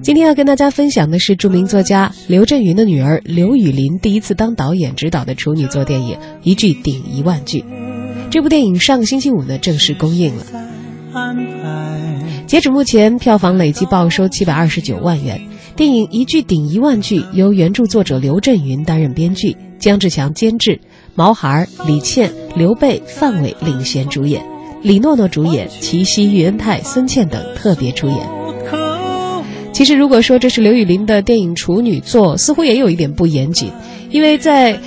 今天要跟大家分享的是著名作家刘震云的女儿刘雨霖第一次当导演执导的处女作电影《一句顶一万句》。这部电影上个星期五呢正式公映了。截止目前，票房累计报收七百二十九万元。电影《一句顶一万句》由原著作者刘震云担任编剧，姜志强监制，毛孩、李倩、刘备、范伟领衔主演，李诺诺主演，齐溪、喻恩泰、孙茜等特别出演。其实，如果说这是刘雨霖的电影处女作，似乎也有一点不严谨，因为在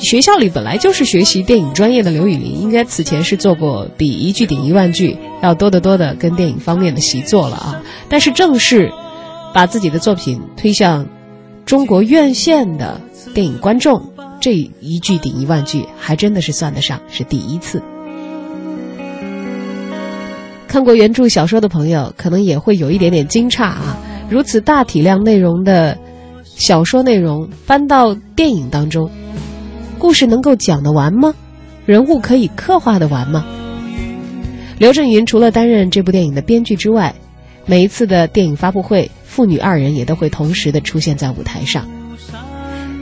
学校里本来就是学习电影专业的刘雨霖，应该此前是做过比《一句顶一万句》要多得多的跟电影方面的习作了啊。但是，正是把自己的作品推向中国院线的电影观众，这一句顶一万句，还真的是算得上是第一次。看过原著小说的朋友，可能也会有一点点惊诧啊！如此大体量内容的小说内容搬到电影当中，故事能够讲得完吗？人物可以刻画得完吗？刘震云除了担任这部电影的编剧之外，每一次的电影发布会，父女二人也都会同时的出现在舞台上。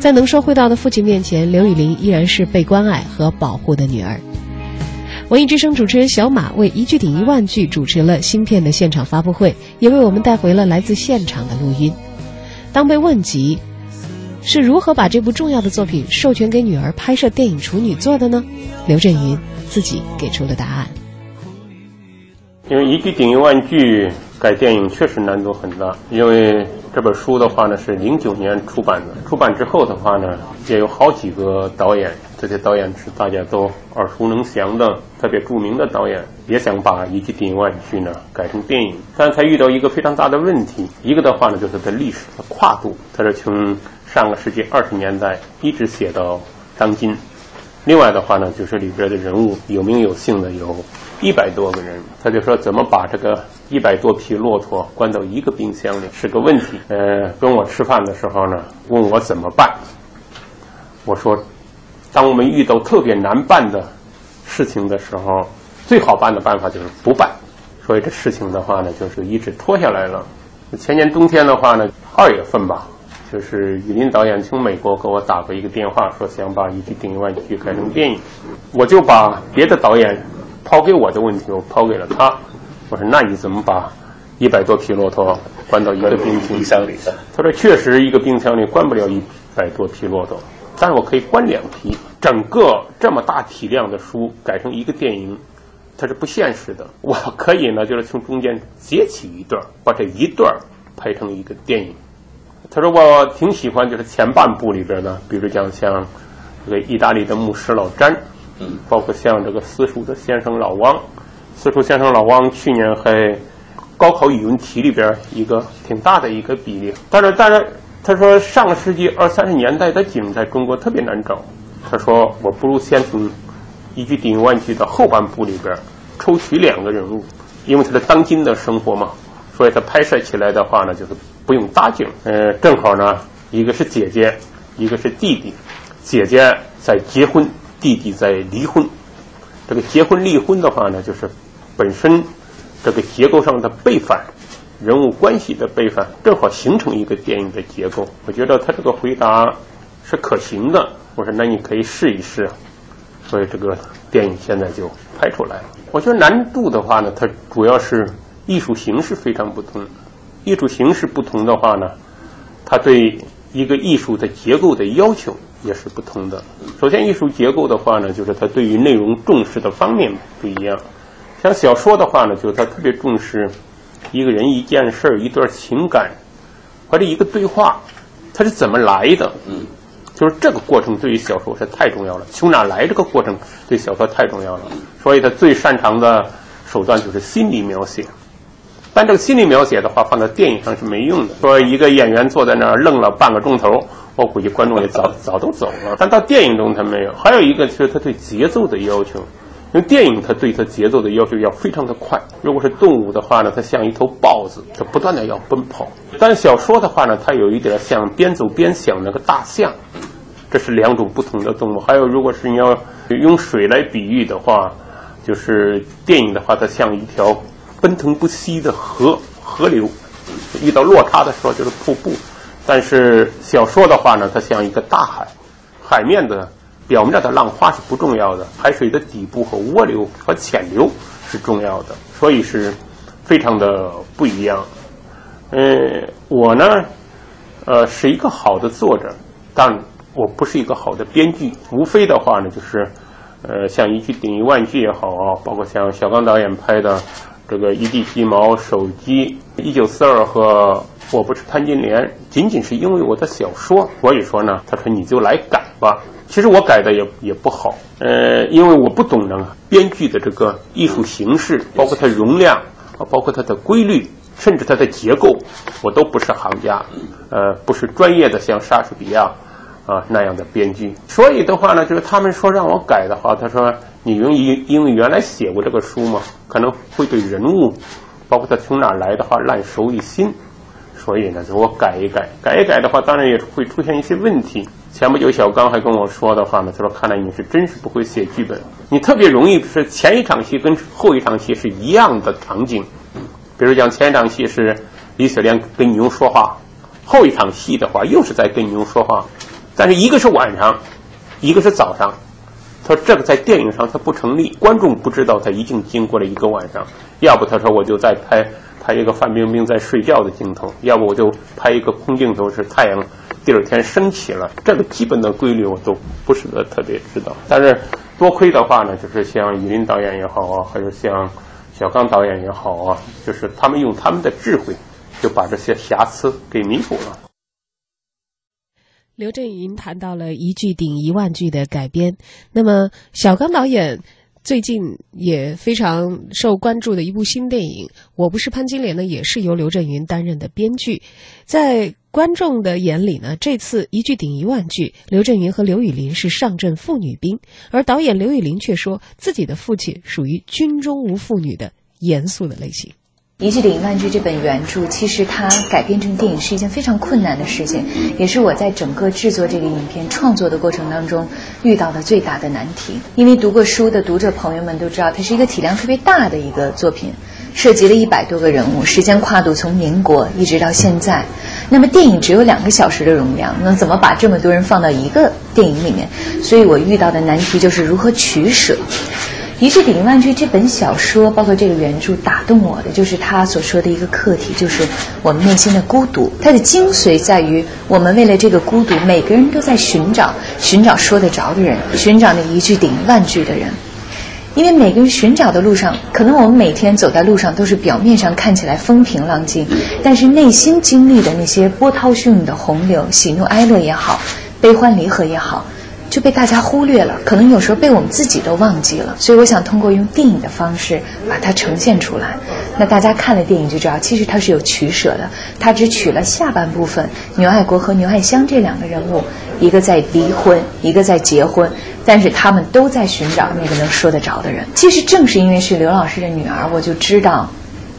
在能说会道的父亲面前，刘雨霖依然是被关爱和保护的女儿。文艺之声主持人小马为《一句顶一万句》主持了新片的现场发布会，也为我们带回了来自现场的录音。当被问及是如何把这部重要的作品授权给女儿拍摄电影处女作的呢？刘震云自己给出了答案。因为《一句顶一万句》改电影确实难度很大，因为这本书的话呢是零九年出版的，出版之后的话呢也有好几个导演。这些导演是大家都耳熟能详的，特别著名的导演，也想把《一句顶一万句》呢改成电影，但他遇到一个非常大的问题。一个的话呢，就是它历史的跨度，它是从上个世纪二十年代一直写到当今；另外的话呢，就是里边的人物有名有姓的有一百多个人，他就说怎么把这个一百多匹骆驼关到一个冰箱里是个问题。呃，跟我吃饭的时候呢，问我怎么办，我说。当我们遇到特别难办的事情的时候，最好办的办法就是不办。所以这事情的话呢，就是一直拖下来了。前年冬天的话呢，二月份吧，就是雨林导演从美国给我打过一个电话，说想把《一句顶一万句》改成电影。我就把别的导演抛给我的问题，我抛给了他。我说：“那你怎么把一百多匹骆驼关到一个冰箱里？”他说：“确实，一个冰箱里关不了一百多匹骆驼。”但是我可以关两批，整个这么大体量的书改成一个电影，它是不现实的。我可以呢，就是从中间截起一段，把这一段拍成一个电影。他说我挺喜欢，就是前半部里边呢，比如讲像这个意大利的牧师老詹，嗯，包括像这个私塾的先生老汪，私塾先生老汪去年还高考语文题里边一个挺大的一个比例，但是但是。他说：“上个世纪二三十年代的景在中国特别难找。”他说：“我不如先从一句顶一万句的后半部里边抽取两个人物，因为他是当今的生活嘛，所以他拍摄起来的话呢，就是不用搭景。呃，正好呢，一个是姐姐，一个是弟弟。姐姐在结婚，弟弟在离婚。这个结婚离婚的话呢，就是本身这个结构上的背反。”人物关系的背反，正好形成一个电影的结构。我觉得他这个回答是可行的。我说那你可以试一试。所以这个电影现在就拍出来了。我觉得难度的话呢，它主要是艺术形式非常不同。艺术形式不同的话呢，它对一个艺术的结构的要求也是不同的。首先，艺术结构的话呢，就是它对于内容重视的方面不一样。像小说的话呢，就是它特别重视。一个人、一件事儿、一段情感，或者一个对话，它是怎么来的？就是这个过程对于小说是太重要了。从哪来这个过程对小说太重要了。所以他最擅长的手段就是心理描写。但这个心理描写的话，放在电影上是没用的。说一个演员坐在那儿愣了半个钟头，我估计观众也早早都走了。但到电影中他没有。还有一个就是他对节奏的要求。因为电影它对它节奏的要求要非常的快，如果是动物的话呢，它像一头豹子，它不断的要奔跑；但小说的话呢，它有一点像边走边想那个大象，这是两种不同的动物。还有，如果是你要用水来比喻的话，就是电影的话，它像一条奔腾不息的河河流，遇到落差的时候就是瀑布。但是小说的话呢，它像一个大海，海面的表面的浪花是不重要的，海水的底部和涡流和潜流是重要的，所以是非常的不一样。嗯，我呢，呃，是一个好的作者，但我不是一个好的编剧。无非的话呢，就是，呃，像一句顶一万句也好啊，包括像小刚导演拍的这个《一地鸡毛》《手机》《一九四二》和《我不是潘金莲》，仅仅是因为我的小说，所以说呢，他说你就来改吧。其实我改的也也不好，呃，因为我不懂呢编剧的这个艺术形式，包括它容量啊，包括它的规律。甚至它的结构，我都不是行家，呃，不是专业的像莎士比亚啊那样的编剧。所以的话呢，就是他们说让我改的话，他说你因为因为原来写过这个书嘛，可能会对人物，包括他从哪来的话烂熟于心，所以呢，我改一改，改一改的话，当然也会出现一些问题。前不久小刚还跟我说的话呢，他说看来你是真是不会写剧本，你特别容易是前一场戏跟后一场戏是一样的场景。比如讲前一场戏是李雪莲跟牛说话，后一场戏的话又是在跟牛说话，但是一个是晚上，一个是早上。他说这个在电影上他不成立，观众不知道他已经经过了一个晚上。要不他说我就再拍拍一个范冰冰在睡觉的镜头，要不我就拍一个空镜头是太阳第二天升起了。这个基本的规律我都不是特别知道。但是多亏的话呢，就是像雨林导演也好啊，还有像。小刚导演也好啊，就是他们用他们的智慧，就把这些瑕疵给弥补了。刘震云谈到了一句顶一万句的改编，那么小刚导演最近也非常受关注的一部新电影《我不是潘金莲》呢，也是由刘震云担任的编剧。在观众的眼里呢，这次一句顶一万句，刘震云和刘雨霖是上阵妇女兵，而导演刘雨霖却说自己的父亲属于军中无妇女的严肃的类型。一句顶一万句这本原著，其实它改编成电影是一件非常困难的事情，也是我在整个制作这个影片创作的过程当中遇到的最大的难题。因为读过书的读者朋友们都知道，它是一个体量特别大的一个作品。涉及了一百多个人物，时间跨度从民国一直到现在。那么电影只有两个小时的容量，那怎么把这么多人放到一个电影里面？所以我遇到的难题就是如何取舍。一句顶一万句这本小说，包括这个原著，打动我的就是他所说的一个课题，就是我们内心的孤独。它的精髓在于，我们为了这个孤独，每个人都在寻找，寻找说得着的人，寻找那一句顶一万句的人。因为每个人寻找的路上，可能我们每天走在路上都是表面上看起来风平浪静，但是内心经历的那些波涛汹涌的洪流，喜怒哀乐也好，悲欢离合也好，就被大家忽略了。可能有时候被我们自己都忘记了。所以我想通过用电影的方式把它呈现出来。那大家看了电影就知道，其实它是有取舍的。它只取了下半部分，牛爱国和牛爱香这两个人物，一个在离婚，一个在结婚。但是他们都在寻找那个能说得着的人。其实正是因为是刘老师的女儿，我就知道，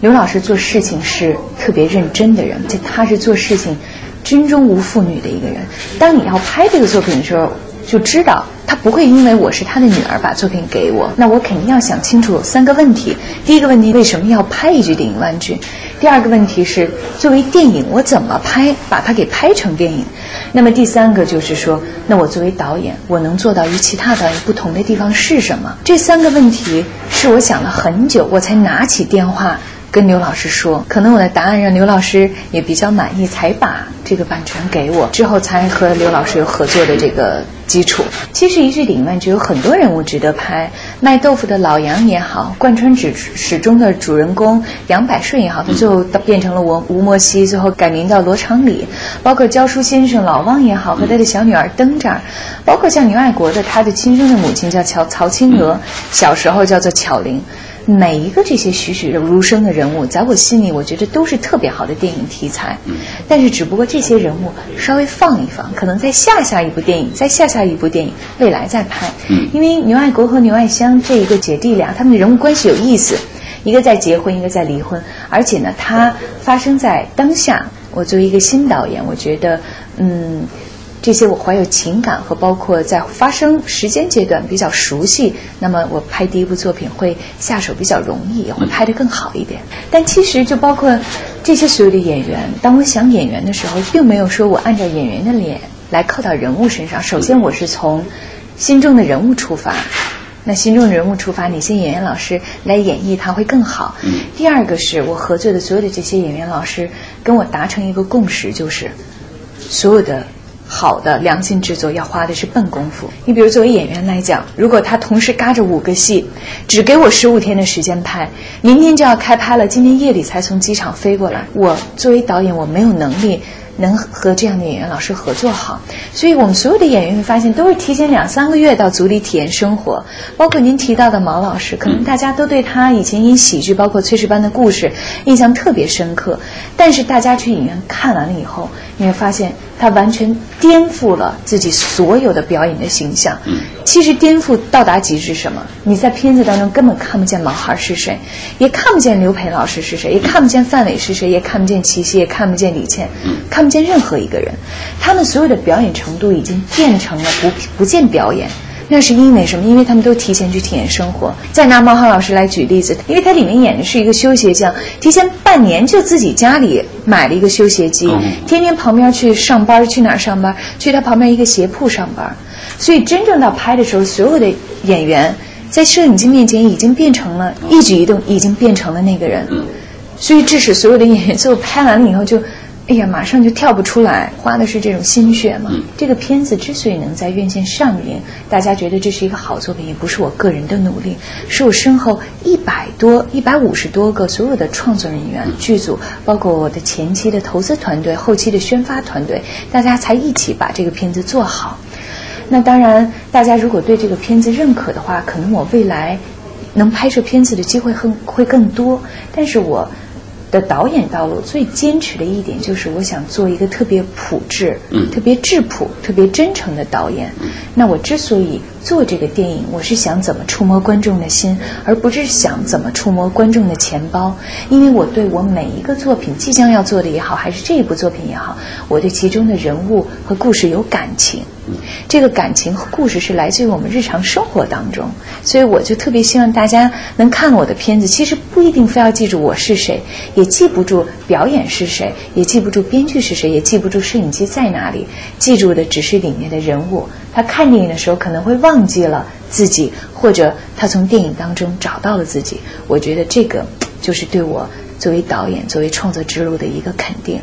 刘老师做事情是特别认真的人，且他是做事情军中无妇女的一个人。当你要拍这个作品的时候，就知道。他不会因为我是他的女儿把作品给我，那我肯定要想清楚三个问题。第一个问题，为什么要拍一句顶一万句？第二个问题是，作为电影，我怎么拍，把它给拍成电影？那么第三个就是说，那我作为导演，我能做到与其他导演不同的地方是什么？这三个问题是我想了很久，我才拿起电话。跟刘老师说，可能我的答案让刘老师也比较满意，才把这个版权给我，之后才和刘老师有合作的这个基础。其实一句顶万句有很多人物值得拍，卖豆腐的老杨也好，贯穿始始终的主人公杨百顺也好，他最后变成了吴吴莫西，最后改名叫罗长礼。包括教书先生老汪也好，和他的小女儿登这儿，包括像牛爱国的他的亲生的母亲叫乔曹青娥，小时候叫做巧玲。每一个这些栩栩如生的人物，在我心里，我觉得都是特别好的电影题材。嗯但是，只不过这些人物稍微放一放，可能在下下一部电影，在下下一部电影，未来再拍。嗯因为牛爱国和牛爱香这一个姐弟俩，他们的人物关系有意思，一个在结婚，一个在离婚，而且呢，它发生在当下。我作为一个新导演，我觉得，嗯。这些我怀有情感和包括在发生时间阶段比较熟悉，那么我拍第一部作品会下手比较容易，也会拍得更好一点。但其实就包括这些所有的演员，当我想演员的时候，并没有说我按照演员的脸来靠到人物身上。首先我是从心中的人物出发，那心中人物出发，哪些演员老师来演绎他会更好？第二个是我合作的所有的这些演员老师跟我达成一个共识，就是所有的。好的良心制作要花的是笨功夫。你比如作为演员来讲，如果他同时嘎着五个戏，只给我十五天的时间拍，明天就要开拍了，今天夜里才从机场飞过来，我作为导演我没有能力能和这样的演员老师合作好。所以我们所有的演员会发现，都是提前两三个月到组里体验生活。包括您提到的毛老师，可能大家都对他以前演喜剧，包括《炊事班的故事》印象特别深刻，但是大家去影院看完了以后，你会发现。他完全颠覆了自己所有的表演的形象。其实颠覆到达极致什么？你在片子当中根本看不见毛孩是谁，也看不见刘培老师是谁，也看不见范伟是谁，也看不见齐溪，也看不见李倩，看不见任何一个人。他们所有的表演程度已经变成了不不见表演。那是因为什么？因为他们都提前去体验生活。再拿毛浩老师来举例子，因为他里面演的是一个修鞋匠，提前半年就自己家里买了一个修鞋机，天天旁边去上班，去哪儿上班？去他旁边一个鞋铺上班。所以真正到拍的时候，所有的演员在摄影机面前已经变成了一举一动，已经变成了那个人。所以致使所有的演员最后拍完了以后就。哎呀，马上就跳不出来，花的是这种心血嘛。这个片子之所以能在院线上映，大家觉得这是一个好作品，也不是我个人的努力，是我身后一百多、一百五十多个所有的创作人员、剧组，包括我的前期的投资团队、后期的宣发团队，大家才一起把这个片子做好。那当然，大家如果对这个片子认可的话，可能我未来能拍摄片子的机会更会更多。但是我。的导演道路最坚持的一点就是，我想做一个特别朴质、特别质朴、特别真诚的导演。那我之所以做这个电影，我是想怎么触摸观众的心，而不是想怎么触摸观众的钱包。因为我对我每一个作品，即将要做的也好，还是这一部作品也好，我对其中的人物和故事有感情。这个感情和故事是来自于我们日常生活当中，所以我就特别希望大家能看我的片子。其实不一定非要记住我是谁，也记不住表演是谁，也记不住编剧是谁，也记不住摄影机在哪里。记住的只是里面的人物。他看电影的时候可能会忘记了自己，或者他从电影当中找到了自己。我觉得这个就是对我作为导演、作为创作之路的一个肯定。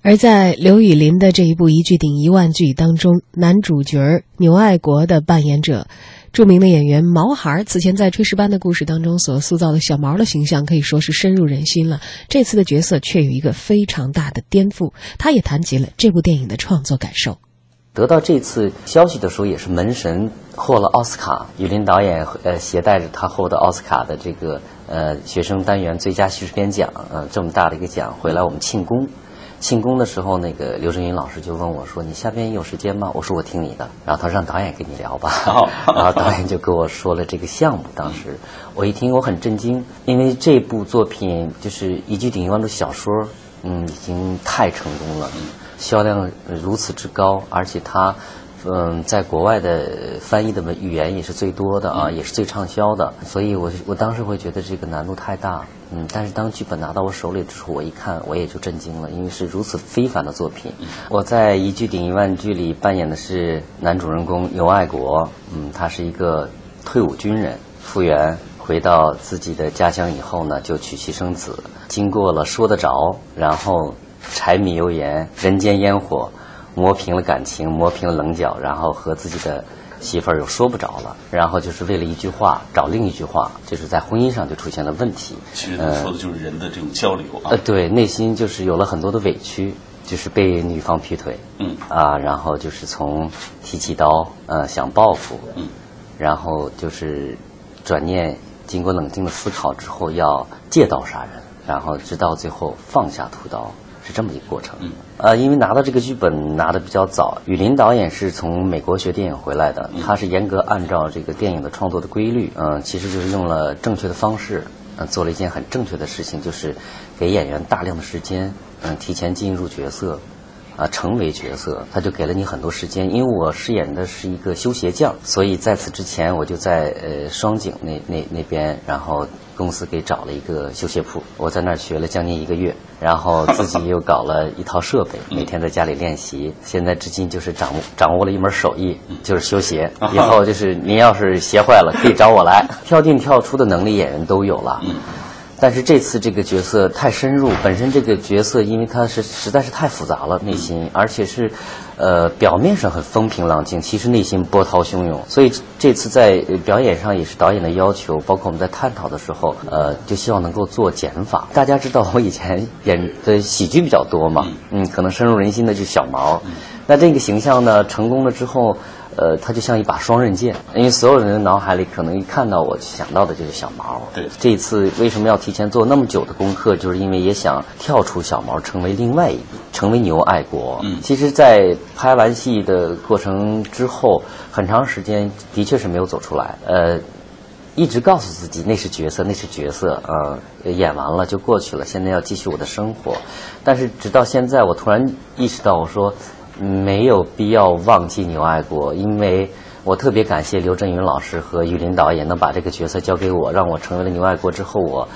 而在刘宇林的这一部《一句顶一万句》当中，男主角牛爱国的扮演者，著名的演员毛孩，此前在《炊事班的故事》当中所塑造的小毛的形象，可以说是深入人心了。这次的角色却有一个非常大的颠覆。他也谈及了这部电影的创作感受。得到这次消息的时候，也是门神获了奥斯卡，雨林导演呃携带着他获得奥斯卡的这个呃学生单元最佳叙事片奖，呃这么大的一个奖回来，我们庆功。庆功的时候，那个刘震云老师就问我说：“你下边有时间吗？”我说：“我听你的。”然后他让导演跟你聊吧。然后导演就跟我说了这个项目。当时我一听，我很震惊，因为这部作品就是一句顶一万的小说，嗯，已经太成功了，销量如此之高，而且它。嗯，在国外的翻译的文语言也是最多的啊，也是最畅销的，所以我我当时会觉得这个难度太大，嗯，但是当剧本拿到我手里之后，我一看我也就震惊了，因为是如此非凡的作品。我在一句顶一万句里扮演的是男主人公尤爱国，嗯，他是一个退伍军人，复员回到自己的家乡以后呢，就娶妻生子，经过了说得着，然后柴米油盐，人间烟火。磨平了感情，磨平了棱角，然后和自己的媳妇儿又说不着了，然后就是为了一句话找另一句话，就是在婚姻上就出现了问题。其实说的就是人的这种交流啊。呃，对，内心就是有了很多的委屈，就是被女方劈腿，嗯，啊，然后就是从提起刀，呃，想报复，嗯，然后就是转念，经过冷静的思考之后，要借刀杀人，然后直到最后放下屠刀。是这么一个过程，嗯，呃，因为拿到这个剧本拿的比较早，雨林导演是从美国学电影回来的，他是严格按照这个电影的创作的规律，嗯，其实就是用了正确的方式，嗯，做了一件很正确的事情，就是给演员大量的时间，嗯，提前进入角色，啊成为角色，他就给了你很多时间。因为我饰演的是一个修鞋匠，所以在此之前我就在呃双井那那那边，然后公司给找了一个修鞋铺，我在那儿学了将近一个月，然后自己又搞了一套设备，每天在家里练习。现在至今就是掌握掌握了一门手艺，就是修鞋。以后就是您要是鞋坏了，可以找我来。跳进跳出的能力演员都有了。但是这次这个角色太深入，本身这个角色因为他是实在是太复杂了，内心而且是，呃，表面上很风平浪静，其实内心波涛汹涌。所以这次在表演上也是导演的要求，包括我们在探讨的时候，呃，就希望能够做减法。大家知道我以前演的喜剧比较多嘛，嗯，可能深入人心的就是小毛，那这个形象呢成功了之后。呃，它就像一把双刃剑，因为所有人的脑海里可能一看到我想到的就是小毛。对，这一次为什么要提前做那么久的功课，就是因为也想跳出小毛，成为另外一，成为牛爱国。嗯，其实，在拍完戏的过程之后，很长时间的确是没有走出来。呃，一直告诉自己那是角色，那是角色，呃，演完了就过去了，现在要继续我的生活。但是直到现在，我突然意识到，我说。没有必要忘记牛爱国，因为我特别感谢刘震云老师和榆林导演能把这个角色交给我，让我成为了牛爱国之后，我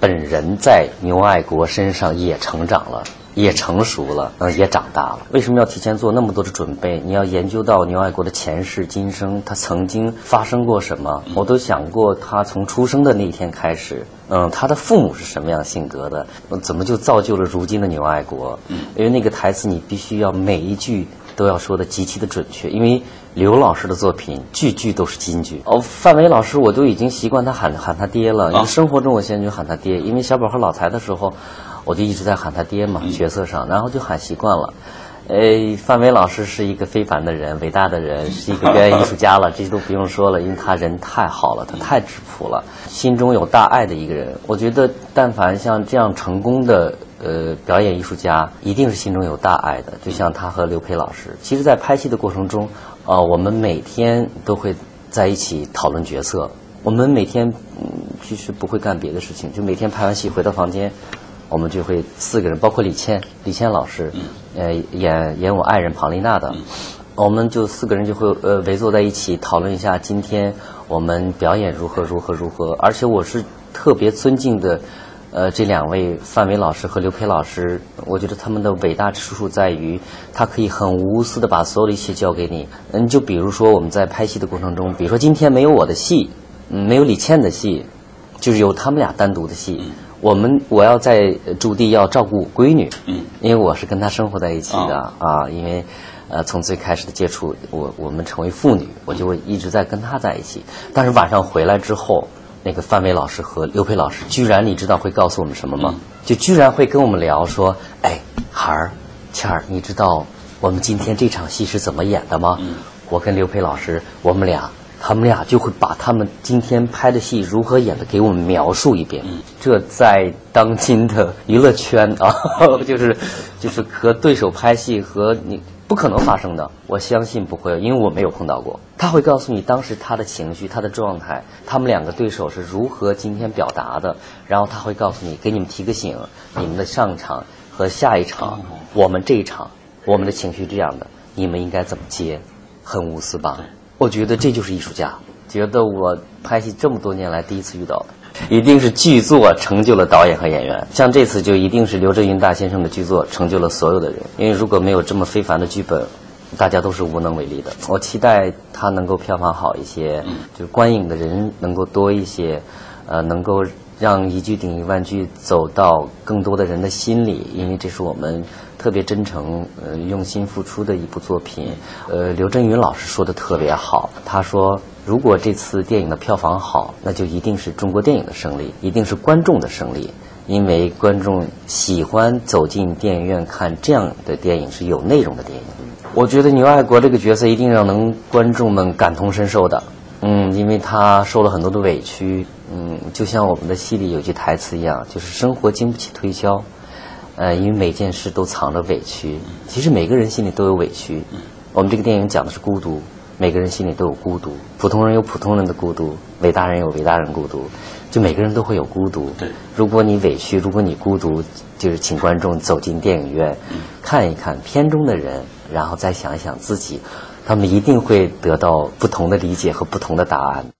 本人在牛爱国身上也成长了，也成熟了，嗯，也长大了。为什么要提前做那么多的准备？你要研究到牛爱国的前世今生，他曾经发生过什么？我都想过，他从出生的那天开始。嗯，他的父母是什么样性格的？怎么就造就了如今的牛爱国？嗯，因为那个台词你必须要每一句都要说的极其的准确，因为刘老师的作品句句都是金句。哦，范伟老师我都已经习惯他喊喊他爹了，因为生活中我现在就喊他爹，因为小宝和老财的时候，我就一直在喊他爹嘛，角色上，然后就喊习惯了。呃，范伟老师是一个非凡的人，伟大的人，是一个表演艺术家了，这些都不用说了，因为他人太好了，他太质朴了，心中有大爱的一个人。我觉得，但凡像这样成功的呃表演艺术家，一定是心中有大爱的。就像他和刘培老师，其实，在拍戏的过程中，啊，我们每天都会在一起讨论角色，我们每天嗯，其实不会干别的事情，就每天拍完戏回到房间。我们就会四个人，包括李倩，李倩老师，呃，演演我爱人庞丽娜的，我们就四个人就会呃围坐在一起讨论一下今天我们表演如何如何如何。而且我是特别尊敬的，呃，这两位范伟老师和刘培老师，我觉得他们的伟大之处在于，他可以很无私的把所有的一切交给你。嗯，就比如说我们在拍戏的过程中，比如说今天没有我的戏，嗯，没有李倩的戏，就是有他们俩单独的戏。我们我要在驻地要照顾闺女，嗯，因为我是跟她生活在一起的啊，因为，呃，从最开始的接触，我我们成为父女，我就会一直在跟她在一起。但是晚上回来之后，那个范伟老师和刘培老师，居然你知道会告诉我们什么吗？就居然会跟我们聊说，哎，孩儿，倩儿，你知道我们今天这场戏是怎么演的吗？我跟刘培老师，我们俩。他们俩就会把他们今天拍的戏如何演的给我们描述一遍。这在当今的娱乐圈啊，就是就是和对手拍戏和你不可能发生的。我相信不会，因为我没有碰到过。他会告诉你当时他的情绪、他的状态，他们两个对手是如何今天表达的。然后他会告诉你，给你们提个醒：你们的上场和下一场，我们这一场，我们的情绪这样的，你们应该怎么接？很无私吧？我觉得这就是艺术家。觉得我拍戏这么多年来第一次遇到的，一定是剧作成就了导演和演员。像这次就一定是刘震云大先生的剧作成就了所有的人。因为如果没有这么非凡的剧本，大家都是无能为力的。我期待他能够票房好一些，就是观影的人能够多一些，呃，能够让一句顶一万句走到更多的人的心里。因为这是我们。特别真诚，呃，用心付出的一部作品。呃，刘震云老师说的特别好，他说，如果这次电影的票房好，那就一定是中国电影的胜利，一定是观众的胜利，因为观众喜欢走进电影院看这样的电影，是有内容的电影。我觉得牛爱国这个角色一定让能观众们感同身受的，嗯，因为他受了很多的委屈，嗯，就像我们的戏里有句台词一样，就是生活经不起推销，呃，因为每件事都藏着委屈。其实每个人心里都有委屈。我们这个电影讲的是孤独，每个人心里都有孤独。普通人有普通人的孤独，伟大人有伟大人孤独，就每个人都会有孤独。对，如果你委屈，如果你孤独，就是请观众走进电影院，看一看片中的人，然后再想一想自己。他们一定会得到不同的理解和不同的答案。